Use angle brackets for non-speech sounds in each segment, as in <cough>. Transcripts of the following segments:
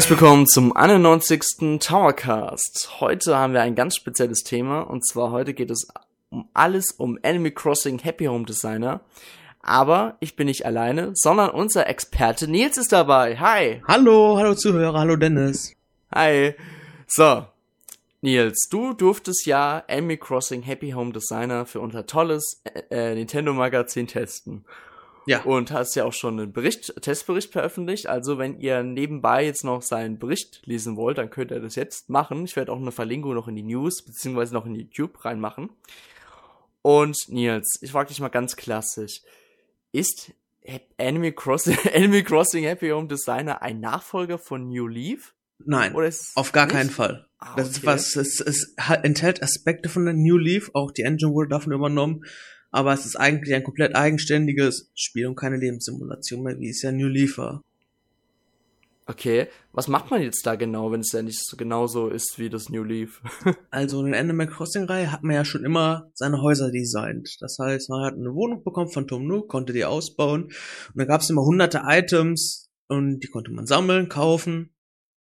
Herzlich willkommen zum 91. Towercast. Heute haben wir ein ganz spezielles Thema und zwar heute geht es um alles um Enemy Crossing Happy Home Designer. Aber ich bin nicht alleine, sondern unser Experte Nils ist dabei. Hi. Hallo, hallo Zuhörer, hallo Dennis. Hi. So. Nils, du durftest ja Enemy Crossing Happy Home Designer für unser tolles äh, Nintendo Magazin testen. Ja. Und hast ja auch schon einen Bericht, Testbericht veröffentlicht. Also wenn ihr nebenbei jetzt noch seinen Bericht lesen wollt, dann könnt ihr das jetzt machen. Ich werde auch eine Verlinkung noch in die News beziehungsweise noch in YouTube reinmachen. Und Nils, ich frage dich mal ganz klassisch. Ist Enemy Crossing, Enemy Crossing Happy Home Designer ein Nachfolger von New Leaf? Nein, auf gar nicht? keinen Fall. Ah, das ist was, es, es enthält Aspekte von der New Leaf, auch die Engine wurde davon übernommen aber es ist eigentlich ein komplett eigenständiges Spiel und keine Lebenssimulation mehr, wie es ja New Leaf war. Okay, was macht man jetzt da genau, wenn es ja nicht so genauso ist wie das New Leaf? <laughs> also in der Animal Crossing Reihe hat man ja schon immer seine Häuser designt. Das heißt, man hat eine Wohnung bekommen von Tom Nook, konnte die ausbauen und da gab es immer hunderte Items und die konnte man sammeln, kaufen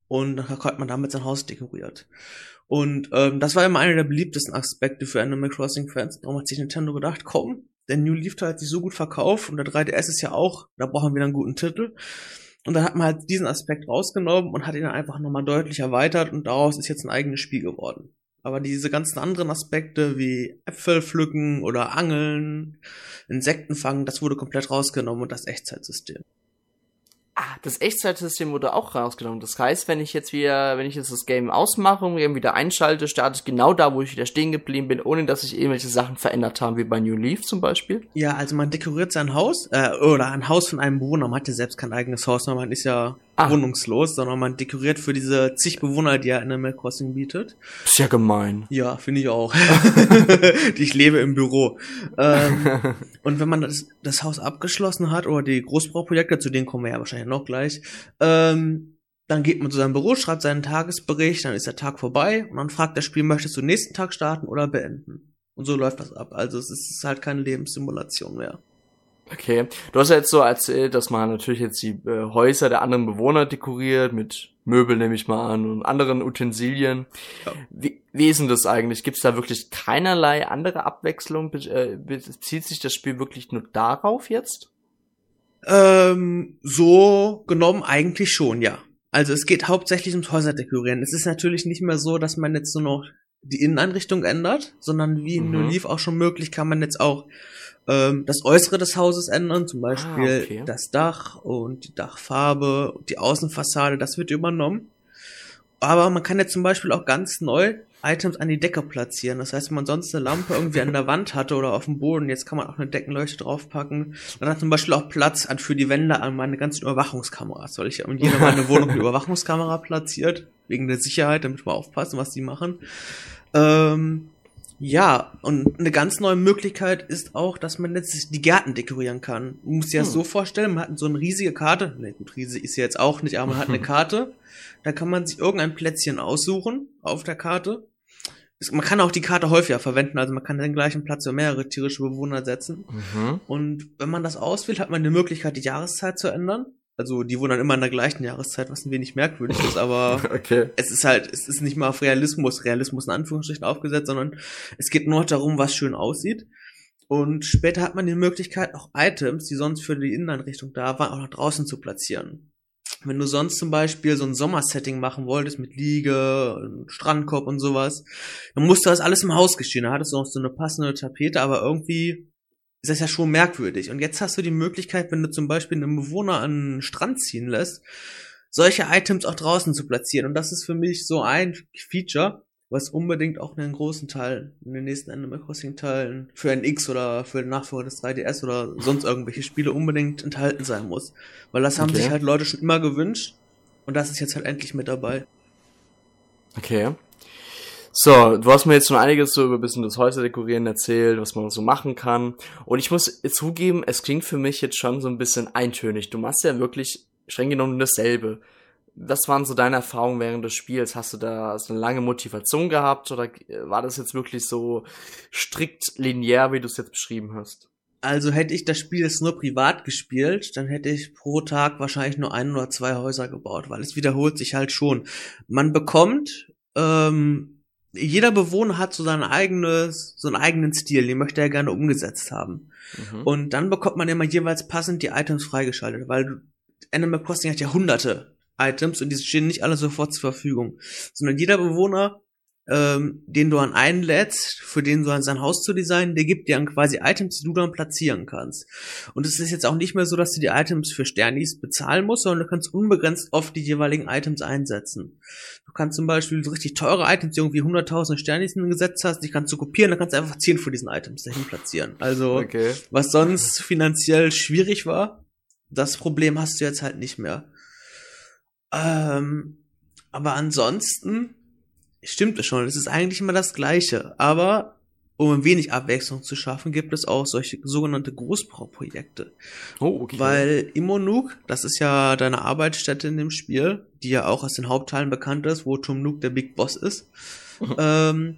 und dann hat man damit sein Haus dekoriert. Und ähm, das war immer einer der beliebtesten Aspekte für Animal Crossing Fans. Darum hat sich Nintendo gedacht, komm, der New Leaf hat sich so gut verkauft und der 3DS ist ja auch, da brauchen wir einen guten Titel. Und dann hat man halt diesen Aspekt rausgenommen und hat ihn dann einfach nochmal deutlich erweitert und daraus ist jetzt ein eigenes Spiel geworden. Aber diese ganzen anderen Aspekte wie Äpfel pflücken oder Angeln, Insekten fangen, das wurde komplett rausgenommen und das Echtzeitsystem. Ah, das Echtzeitsystem wurde auch rausgenommen. Das heißt, wenn ich jetzt wieder, wenn ich jetzt das Game ausmache und wieder einschalte, starte ich genau da, wo ich wieder stehen geblieben bin, ohne dass sich irgendwelche Sachen verändert haben, wie bei New Leaf zum Beispiel. Ja, also man dekoriert sein Haus, äh, oder ein Haus von einem Bewohner. Man hat ja selbst kein eigenes Haus, man ist ja ah. wohnungslos, sondern man dekoriert für diese zig Bewohner, die er in Animal Crossing bietet. Ist ja gemein. Ja, finde ich auch. <laughs> <laughs> ich lebe im Büro. Ähm, <laughs> und wenn man das, das Haus abgeschlossen hat oder die Großbauprojekte, zu denen kommen wir ja wahrscheinlich noch gleich, ähm, dann geht man zu seinem Büro, schreibt seinen Tagesbericht, dann ist der Tag vorbei und dann fragt das Spiel, möchtest du nächsten Tag starten oder beenden? Und so läuft das ab. Also es ist halt keine Lebenssimulation mehr. Okay. Du hast ja jetzt so erzählt, dass man natürlich jetzt die äh, Häuser der anderen Bewohner dekoriert, mit Möbeln nehme ich mal an und anderen Utensilien. Ja. Wie, wie ist denn das eigentlich? Gibt es da wirklich keinerlei andere Abwechslung? Be äh, bezieht sich das Spiel wirklich nur darauf jetzt? Ähm, so genommen eigentlich schon, ja. Also es geht hauptsächlich ums Häuserdekorieren. Es ist natürlich nicht mehr so, dass man jetzt nur noch die Inneneinrichtung ändert, sondern wie in mhm. New Leaf auch schon möglich, kann man jetzt auch ähm, das Äußere des Hauses ändern, zum Beispiel ah, okay. das Dach und die Dachfarbe, die Außenfassade, das wird übernommen. Aber man kann jetzt zum Beispiel auch ganz neu Items an die Decke platzieren. Das heißt, wenn man sonst eine Lampe irgendwie an der Wand hatte oder auf dem Boden, jetzt kann man auch eine Deckenleuchte draufpacken. Dann hat zum Beispiel auch Platz für die Wände an meine ganzen Überwachungskameras, weil ich in jeder meine Wohnung eine Überwachungskamera platziert, wegen der Sicherheit, damit wir aufpassen, was die machen. Ähm, ja, und eine ganz neue Möglichkeit ist auch, dass man jetzt die Gärten dekorieren kann. Man muss sich das hm. so vorstellen, man hat so eine riesige Karte, ne gut, riesig ist sie jetzt auch nicht, aber man hat eine <laughs> Karte, da kann man sich irgendein Plätzchen aussuchen auf der Karte. Man kann auch die Karte häufiger verwenden, also man kann den gleichen Platz für mehrere tierische Bewohner setzen. Mhm. Und wenn man das auswählt, hat man die Möglichkeit, die Jahreszeit zu ändern. Also die wohnen dann immer in der gleichen Jahreszeit, was ein wenig merkwürdig ist, aber <laughs> okay. es ist halt, es ist nicht mal auf Realismus, Realismus in Anführungsstrichen aufgesetzt, sondern es geht nur darum, was schön aussieht. Und später hat man die Möglichkeit, auch Items, die sonst für die Inneneinrichtung da waren, auch nach draußen zu platzieren. Wenn du sonst zum Beispiel so ein Sommersetting machen wolltest mit Liege, Strandkorb und sowas, dann musste das alles im Haus geschehen. Da hattest du auch so eine passende Tapete, aber irgendwie ist das ja schon merkwürdig. Und jetzt hast du die Möglichkeit, wenn du zum Beispiel einen Bewohner an den Strand ziehen lässt, solche Items auch draußen zu platzieren. Und das ist für mich so ein Feature, was unbedingt auch in den großen Teilen, in den nächsten Animal Crossing Teilen für ein X oder für den Nachfolger des 3DS oder sonst irgendwelche Spiele unbedingt enthalten sein muss. Weil das haben okay. sich halt Leute schon immer gewünscht und das ist jetzt halt endlich mit dabei. Okay. So, du hast mir jetzt schon einiges so über ein bisschen das Häuserdekorieren erzählt, was man so machen kann. Und ich muss zugeben, es klingt für mich jetzt schon so ein bisschen eintönig. Du machst ja wirklich streng genommen dasselbe. Was waren so deine Erfahrungen während des Spiels? Hast du da so eine lange Motivation gehabt oder war das jetzt wirklich so strikt linear, wie du es jetzt beschrieben hast? Also hätte ich das Spiel jetzt nur privat gespielt, dann hätte ich pro Tag wahrscheinlich nur ein oder zwei Häuser gebaut, weil es wiederholt sich halt schon. Man bekommt, ähm, jeder Bewohner hat so sein eigenes, so einen eigenen Stil, den möchte er gerne umgesetzt haben. Mhm. Und dann bekommt man immer jeweils passend die Items freigeschaltet, weil Animal Crossing hat ja hunderte Items und die stehen nicht alle sofort zur Verfügung, sondern jeder Bewohner ähm, den du an einlädst, für den du an sein Haus zu designen, der gibt dir dann quasi Items, die du dann platzieren kannst. Und es ist jetzt auch nicht mehr so, dass du die Items für Sternis bezahlen musst, sondern du kannst unbegrenzt oft die jeweiligen Items einsetzen. Du kannst zum Beispiel so richtig teure Items, die irgendwie 100.000 Sternis gesetzt hast, die kannst du kopieren, dann kannst du einfach 10 von diesen Items dahin platzieren. Also, okay. was sonst finanziell schwierig war, das Problem hast du jetzt halt nicht mehr. Ähm, aber ansonsten stimmt es schon. Es ist eigentlich immer das Gleiche. Aber um ein wenig Abwechslung zu schaffen, gibt es auch solche sogenannte Großbauprojekte. Oh, okay. Weil Imonuk, das ist ja deine Arbeitsstätte in dem Spiel, die ja auch aus den Hauptteilen bekannt ist, wo Tom Nook der Big Boss ist. ähm,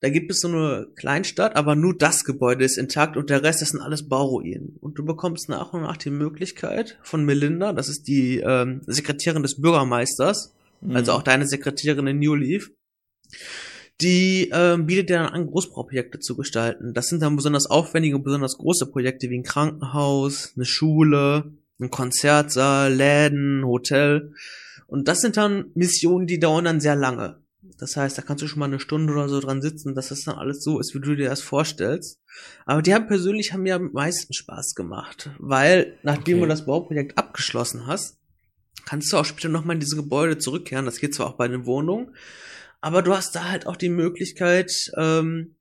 da gibt es so eine Kleinstadt, aber nur das Gebäude ist intakt und der Rest, das sind alles Bauruinen. Und du bekommst nach und nach die Möglichkeit von Melinda, das ist die ähm, Sekretärin des Bürgermeisters, mhm. also auch deine Sekretärin in New Leaf, die ähm, bietet dir dann an, Großbauprojekte zu gestalten. Das sind dann besonders aufwendige und besonders große Projekte wie ein Krankenhaus, eine Schule, ein Konzertsaal, Läden, Hotel. Und das sind dann Missionen, die dauern dann sehr lange. Das heißt, da kannst du schon mal eine Stunde oder so dran sitzen, dass das dann alles so ist, wie du dir das vorstellst. Aber die haben persönlich haben mir am meisten Spaß gemacht, weil nachdem okay. du das Bauprojekt abgeschlossen hast, kannst du auch später nochmal in diese Gebäude zurückkehren. Das geht zwar auch bei den Wohnungen, aber du hast da halt auch die Möglichkeit, ähm,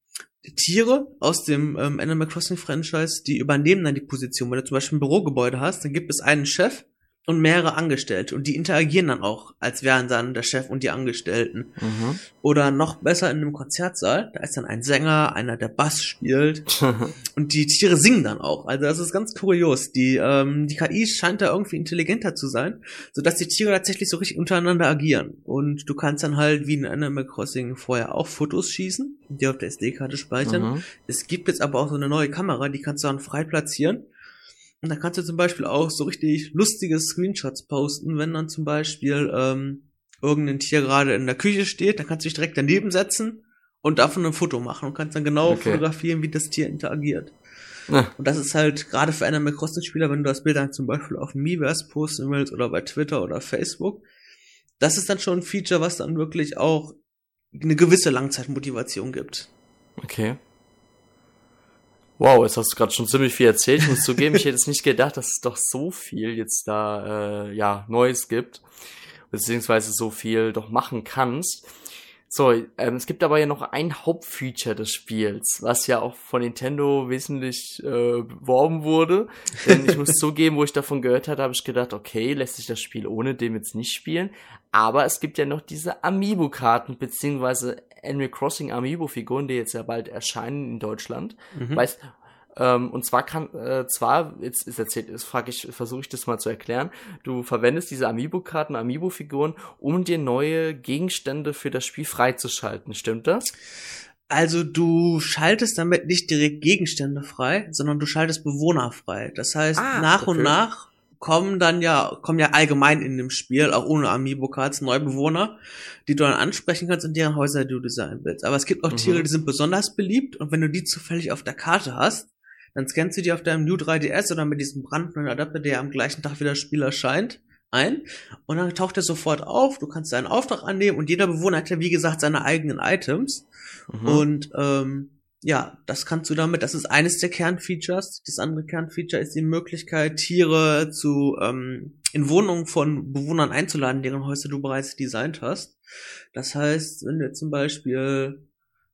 Tiere aus dem ähm, Animal Crossing Franchise, die übernehmen dann die Position. Wenn du zum Beispiel ein Bürogebäude hast, dann gibt es einen Chef, und mehrere Angestellte und die interagieren dann auch, als wären dann der Chef und die Angestellten. Mhm. Oder noch besser in einem Konzertsaal, da ist dann ein Sänger, einer der Bass spielt <laughs> und die Tiere singen dann auch. Also das ist ganz kurios. Die ähm, die KI scheint da irgendwie intelligenter zu sein, so dass die Tiere tatsächlich so richtig untereinander agieren und du kannst dann halt wie in Animal Crossing vorher auch Fotos schießen, die auf der SD-Karte speichern. Mhm. Es gibt jetzt aber auch so eine neue Kamera, die kannst du dann frei platzieren und da kannst du zum Beispiel auch so richtig lustige Screenshots posten, wenn dann zum Beispiel ähm, irgendein Tier gerade in der Küche steht, dann kannst du dich direkt daneben setzen und davon ein Foto machen und kannst dann genau okay. fotografieren, wie das Tier interagiert. Ja. Und das ist halt gerade für Animal Crossing Spieler, wenn du das Bild dann zum Beispiel auf Miiverse posten willst oder bei Twitter oder Facebook, das ist dann schon ein Feature, was dann wirklich auch eine gewisse Langzeitmotivation gibt. Okay. Wow, jetzt hast du gerade schon ziemlich viel erzählt. Ich muss zugeben, ich hätte es nicht gedacht, dass es doch so viel jetzt da äh, ja Neues gibt, beziehungsweise so viel doch machen kannst. So, ähm, es gibt aber ja noch ein Hauptfeature des Spiels, was ja auch von Nintendo wesentlich äh, beworben wurde. <laughs> Denn ich muss zugeben, wo ich davon gehört hatte, habe ich gedacht, okay, lässt sich das Spiel ohne dem jetzt nicht spielen. Aber es gibt ja noch diese Amiibo-Karten, beziehungsweise Animal Crossing Amiibo-Figuren, die jetzt ja bald erscheinen in Deutschland. Mhm. Weißt, ähm, und zwar kann, äh, zwar, jetzt ist erzählt, jetzt frage ich, versuche ich das mal zu erklären. Du verwendest diese Amiibo-Karten, Amiibo-Figuren, um dir neue Gegenstände für das Spiel freizuschalten. Stimmt das? Also du schaltest damit nicht direkt Gegenstände frei, sondern du schaltest Bewohner frei. Das heißt, ah, nach okay. und nach kommen dann ja, kommen ja allgemein in dem Spiel, auch ohne Amiibo-Cards, neue Bewohner, die du dann ansprechen kannst und deren Häuser du designen willst. Aber es gibt auch mhm. Tiere, die sind besonders beliebt und wenn du die zufällig auf der Karte hast, dann scannst du die auf deinem New 3DS oder mit diesem brandneuen Adapter, der am gleichen Tag wieder das Spiel erscheint, ein und dann taucht er sofort auf, du kannst deinen Auftrag annehmen und jeder Bewohner hat ja wie gesagt seine eigenen Items mhm. und ähm, ja, das kannst du damit, das ist eines der Kernfeatures. Das andere Kernfeature ist die Möglichkeit, Tiere zu ähm, in Wohnungen von Bewohnern einzuladen, deren Häuser du bereits designt hast. Das heißt, wenn du zum Beispiel,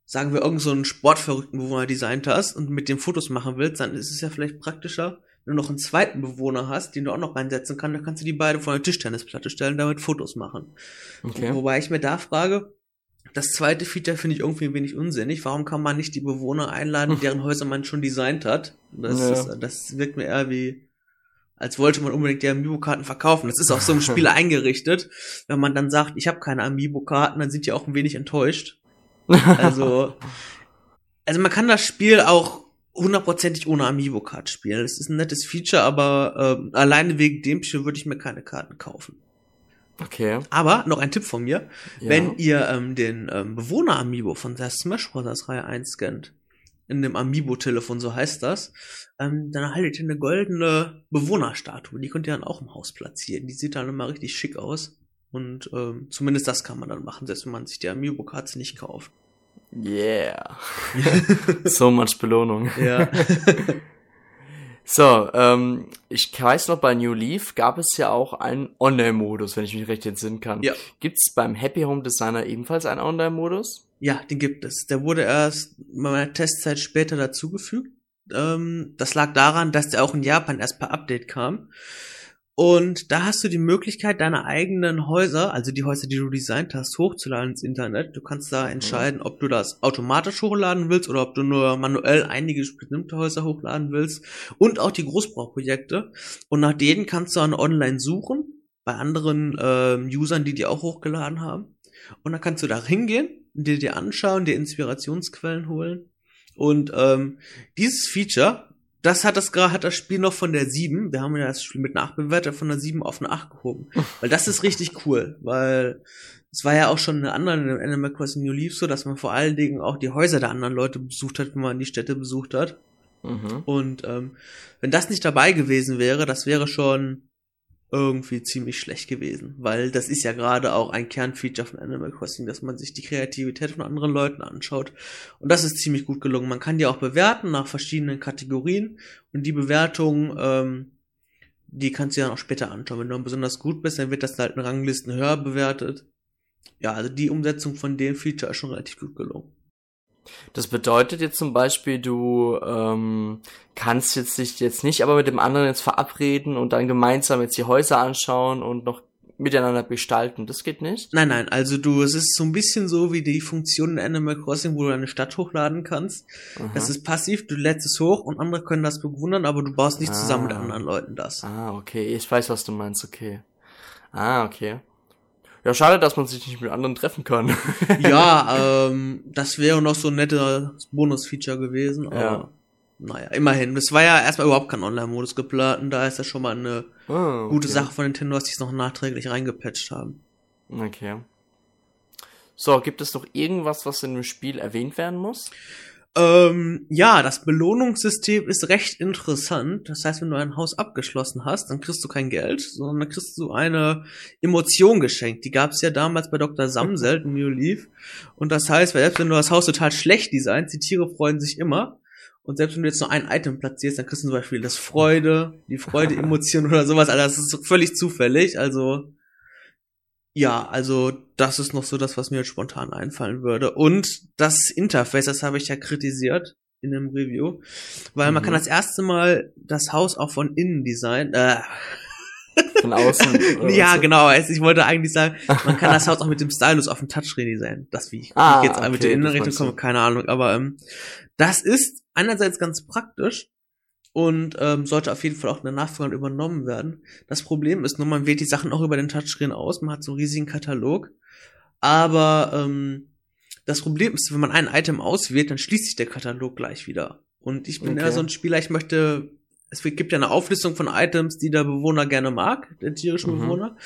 sagen wir, irgend so einen sportverrückten Bewohner designt hast und mit dem Fotos machen willst, dann ist es ja vielleicht praktischer, wenn du noch einen zweiten Bewohner hast, den du auch noch reinsetzen kannst, dann kannst du die beide vor eine Tischtennisplatte stellen, damit Fotos machen. Okay. Wobei ich mir da frage, das zweite Feature finde ich irgendwie ein wenig unsinnig. Warum kann man nicht die Bewohner einladen, <laughs> deren Häuser man schon designt hat? Das, ja. ist, das wirkt mir eher wie, als wollte man unbedingt die Amiibo-Karten verkaufen. Das ist auch so im Spiel <laughs> eingerichtet. Wenn man dann sagt, ich habe keine Amiibo-Karten, dann sind die auch ein wenig enttäuscht. Also, also man kann das Spiel auch hundertprozentig ohne Amiibo-Card spielen. Es ist ein nettes Feature, aber äh, alleine wegen dem würde ich mir keine Karten kaufen. Okay. Aber noch ein Tipp von mir. Ja. Wenn ihr ähm, den ähm, Bewohner-Amiibo von der Smash Bros. Reihe 1 scannt, in dem Amiibo-Telefon, so heißt das, ähm, dann erhaltet ihr eine goldene Bewohnerstatue. Die könnt ihr dann auch im Haus platzieren. Die sieht dann immer richtig schick aus. Und ähm, zumindest das kann man dann machen, selbst wenn man sich die Amiibo-Cards nicht kauft. Yeah. <laughs> <laughs> so much Belohnung. Ja. <laughs> so, ähm, ich weiß noch, bei New Leaf gab es ja auch einen Online-Modus, wenn ich mich recht entsinnen kann. Ja. Gibt es beim Happy Home Designer ebenfalls einen Online-Modus? Ja, den gibt es. Der wurde erst bei meiner Testzeit später dazugefügt. Ähm, das lag daran, dass der auch in Japan erst per Update kam. Und da hast du die Möglichkeit, deine eigenen Häuser, also die Häuser, die du designt hast, hochzuladen ins Internet. Du kannst da entscheiden, ob du das automatisch hochladen willst oder ob du nur manuell einige bestimmte Häuser hochladen willst. Und auch die Großbauprojekte. Und nach denen kannst du dann online suchen, bei anderen äh, Usern, die die auch hochgeladen haben. Und dann kannst du da hingehen, dir die anschauen, dir Inspirationsquellen holen. Und ähm, dieses Feature das hat das gerade hat das Spiel noch von der 7, wir haben ja das Spiel mit Nachbewerter von der 7 auf eine 8 gehoben. Weil das ist richtig cool, weil es war ja auch schon eine andere in Animal Crossing New Leaf so, dass man vor allen Dingen auch die Häuser der anderen Leute besucht hat, wenn man die Städte besucht hat. Mhm. Und ähm, wenn das nicht dabei gewesen wäre, das wäre schon irgendwie ziemlich schlecht gewesen, weil das ist ja gerade auch ein Kernfeature von Animal Crossing, dass man sich die Kreativität von anderen Leuten anschaut. Und das ist ziemlich gut gelungen. Man kann die auch bewerten nach verschiedenen Kategorien und die Bewertung, ähm, die kannst du ja auch später anschauen. Wenn du besonders gut bist, dann wird das halt in Ranglisten höher bewertet. Ja, also die Umsetzung von dem Feature ist schon relativ gut gelungen. Das bedeutet jetzt zum Beispiel, du ähm, kannst jetzt dich jetzt nicht aber mit dem anderen jetzt verabreden und dann gemeinsam jetzt die Häuser anschauen und noch miteinander gestalten. Das geht nicht? Nein, nein, also du, es ist so ein bisschen so wie die Funktion in Animal Crossing, wo du eine Stadt hochladen kannst. Aha. Das ist passiv, du lädst es hoch und andere können das bewundern, aber du baust nicht ah. zusammen mit ah. anderen Leuten das. Ah, okay, ich weiß, was du meinst, okay. Ah, okay. Ja, schade, dass man sich nicht mit anderen treffen kann. <laughs> ja, <laughs> ähm, das wäre noch so ein netter Bonus-Feature gewesen, aber ja. naja, immerhin. Es war ja erstmal überhaupt kein Online-Modus geplant und da ist das schon mal eine oh, okay. gute Sache von Nintendo, dass sie es noch nachträglich reingepatcht haben. Okay. So, gibt es noch irgendwas, was in dem Spiel erwähnt werden muss? Ähm, ja, das Belohnungssystem ist recht interessant. Das heißt, wenn du ein Haus abgeschlossen hast, dann kriegst du kein Geld, sondern dann kriegst du eine Emotion geschenkt. Die gab es ja damals bei Dr. Samsel in New Leaf. Und das heißt, selbst wenn du das Haus total schlecht designst, die Tiere freuen sich immer. Und selbst wenn du jetzt nur ein Item platzierst, dann kriegst du zum Beispiel das Freude, die Freude-Emotion <laughs> oder sowas. Also das ist völlig zufällig. Also ja, also das ist noch so das, was mir jetzt spontan einfallen würde. Und das Interface, das habe ich ja kritisiert in dem Review, weil mhm. man kann das erste Mal das Haus auch von innen designen. Äh, von außen. <laughs> ja, genau. Ich wollte eigentlich sagen, man kann das Haus auch mit dem Stylus auf dem Touchscreen designen. Das wie ich, ah, ich jetzt okay, mit der Innenrichtung komme, keine Ahnung. Aber ähm, das ist einerseits ganz praktisch, und ähm, sollte auf jeden Fall auch in der Nachfolge übernommen werden. Das Problem ist nur, man wählt die Sachen auch über den Touchscreen aus, man hat so einen riesigen Katalog, aber ähm, das Problem ist, wenn man ein Item auswählt, dann schließt sich der Katalog gleich wieder. Und ich bin okay. eher so ein Spieler, ich möchte, es gibt ja eine Auflistung von Items, die der Bewohner gerne mag, der tierische mhm. Bewohner.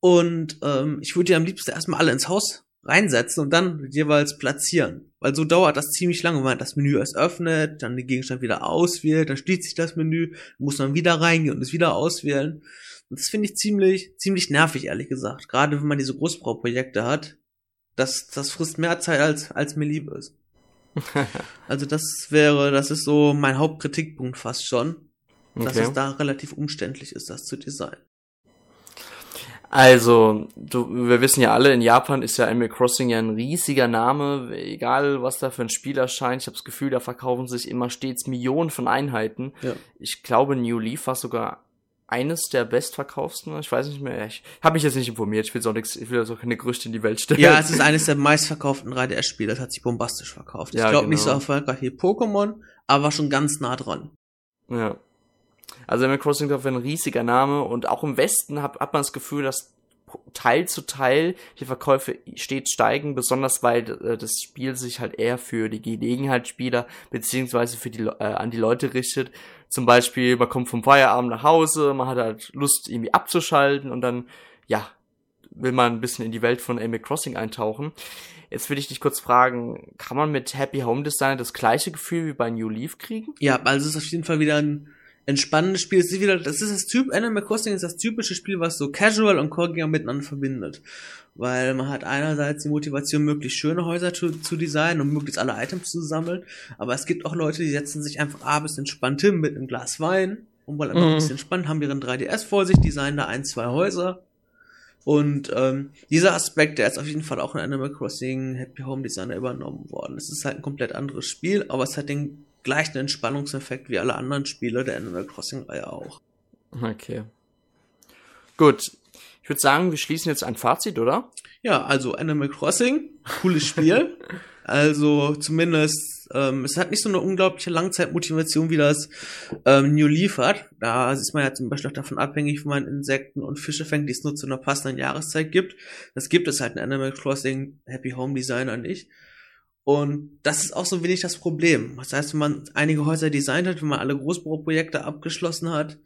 Und ähm, ich würde ja am liebsten erstmal alle ins Haus reinsetzen und dann jeweils platzieren. Weil so dauert das ziemlich lange, wenn man das Menü erst öffnet, dann den Gegenstand wieder auswählt, dann schließt sich das Menü, muss man wieder reingehen und es wieder auswählen. Und das finde ich ziemlich, ziemlich nervig, ehrlich gesagt. Gerade wenn man diese Großbauprojekte hat. Das, das frisst mehr Zeit, als, als mir lieb ist. <laughs> also das wäre, das ist so mein Hauptkritikpunkt fast schon. Dass okay. es da relativ umständlich ist, das zu designen. Also, du, wir wissen ja alle, in Japan ist ja Animal Crossing ja ein riesiger Name, egal was da für ein Spiel erscheint. Ich habe das Gefühl, da verkaufen sich immer stets Millionen von Einheiten. Ja. Ich glaube, New Leaf war sogar eines der bestverkaufsten. Ich weiß nicht mehr. Ich habe mich jetzt nicht informiert. Ich will so nichts, ich will so keine Gerüchte in die Welt stellen. Ja, es ist <laughs> eines der meistverkauften 3DS-Spiele. Das hat sich bombastisch verkauft. Ich ja, glaube genau. nicht so erfolgreich wie Pokémon, aber schon ganz nah dran. Ja. Also Animal Crossing ist ein riesiger Name und auch im Westen hat, hat man das Gefühl, dass Teil zu Teil die Verkäufe stets steigen, besonders weil äh, das Spiel sich halt eher für die Gelegenheitsspieler beziehungsweise für die äh, an die Leute richtet. Zum Beispiel, man kommt vom Feierabend nach Hause, man hat halt Lust irgendwie abzuschalten und dann, ja, will man ein bisschen in die Welt von Animal Crossing eintauchen. Jetzt würde ich dich kurz fragen, kann man mit Happy Home Design das gleiche Gefühl wie bei New Leaf kriegen? Ja, also es ist auf jeden Fall wieder ein entspannendes Spiel. Es ist wieder, das ist das Typ, Animal Crossing ist das typische Spiel, was so Casual und Core miteinander verbindet. Weil man hat einerseits die Motivation, möglichst schöne Häuser zu, zu designen und möglichst alle Items zu sammeln. Aber es gibt auch Leute, die setzen sich einfach abends entspannt hin mit einem Glas Wein und wollen einfach mhm. ein bisschen entspannen, haben ihren 3DS vor sich, designen da ein, zwei Häuser und ähm, dieser Aspekt, der ist auf jeden Fall auch in Animal Crossing Happy Home Designer übernommen worden. Es ist halt ein komplett anderes Spiel, aber es hat den gleichen Entspannungseffekt wie alle anderen Spiele der Animal Crossing-Reihe auch. Okay. Gut. Ich würde sagen, wir schließen jetzt ein Fazit, oder? Ja, also Animal Crossing, cooles Spiel. <laughs> also zumindest ähm, es hat nicht so eine unglaubliche Langzeitmotivation, wie das ähm, New Leaf hat. Da ist man ja zum Beispiel auch davon abhängig, wo man Insekten und Fische fängt, die es nur zu einer passenden Jahreszeit gibt. Das gibt es halt in Animal Crossing Happy Home Designer nicht. Und das ist auch so wenig das Problem. Das heißt, wenn man einige Häuser designt hat, wenn man alle Großbauprojekte abgeschlossen hat,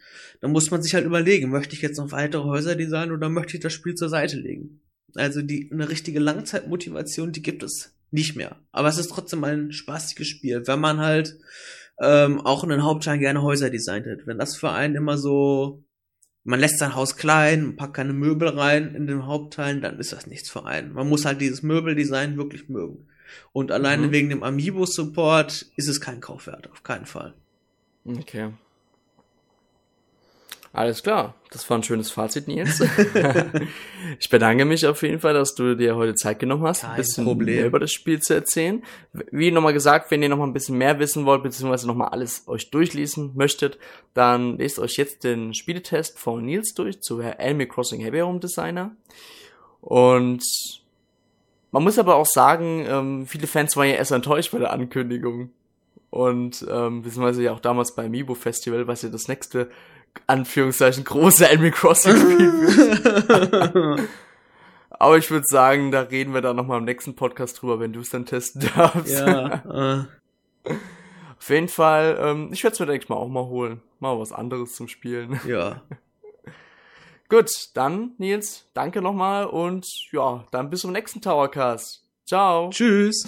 dann muss man sich halt überlegen, möchte ich jetzt noch weitere Häuser designen oder möchte ich das Spiel zur Seite legen? Also die eine richtige Langzeitmotivation, die gibt es nicht mehr. Aber es ist trotzdem ein spaßiges Spiel, wenn man halt ähm, auch in den Hauptteilen gerne Häuser designt hat. Wenn das für einen immer so, man lässt sein Haus klein, packt keine Möbel rein in den Hauptteilen, dann ist das nichts für einen. Man muss halt dieses Möbeldesign wirklich mögen. Und alleine mhm. wegen dem Amiibo-Support ist es kein Kaufwert, auf keinen Fall. Okay. Alles klar, das war ein schönes Fazit, Nils. <laughs> ich bedanke mich auf jeden Fall, dass du dir heute Zeit genommen hast, Kein ein bisschen Problem. mehr über das Spiel zu erzählen. Wie nochmal gesagt, wenn ihr nochmal ein bisschen mehr wissen wollt, beziehungsweise nochmal alles euch durchlesen möchtet, dann lest euch jetzt den Spieletest von Nils durch zu Animal Crossing Heavy Home Designer. Und man muss aber auch sagen, ähm, viele Fans waren ja erst enttäuscht bei der Ankündigung. Und ähm, beziehungsweise ja auch damals beim Amiibo Festival, was ja das nächste Anführungszeichen große Animal Crossing Spiel <laughs> Aber ich würde sagen, da reden wir dann nochmal im nächsten Podcast drüber, wenn du es dann testen <laughs> darfst. Ja. Äh. Auf jeden Fall, ähm, ich werde es mir, denke ich mal, auch mal holen. Mal was anderes zum Spielen. Ja. <laughs> Gut, dann, Nils, danke nochmal und ja, dann bis zum nächsten Towercast. Ciao. Tschüss.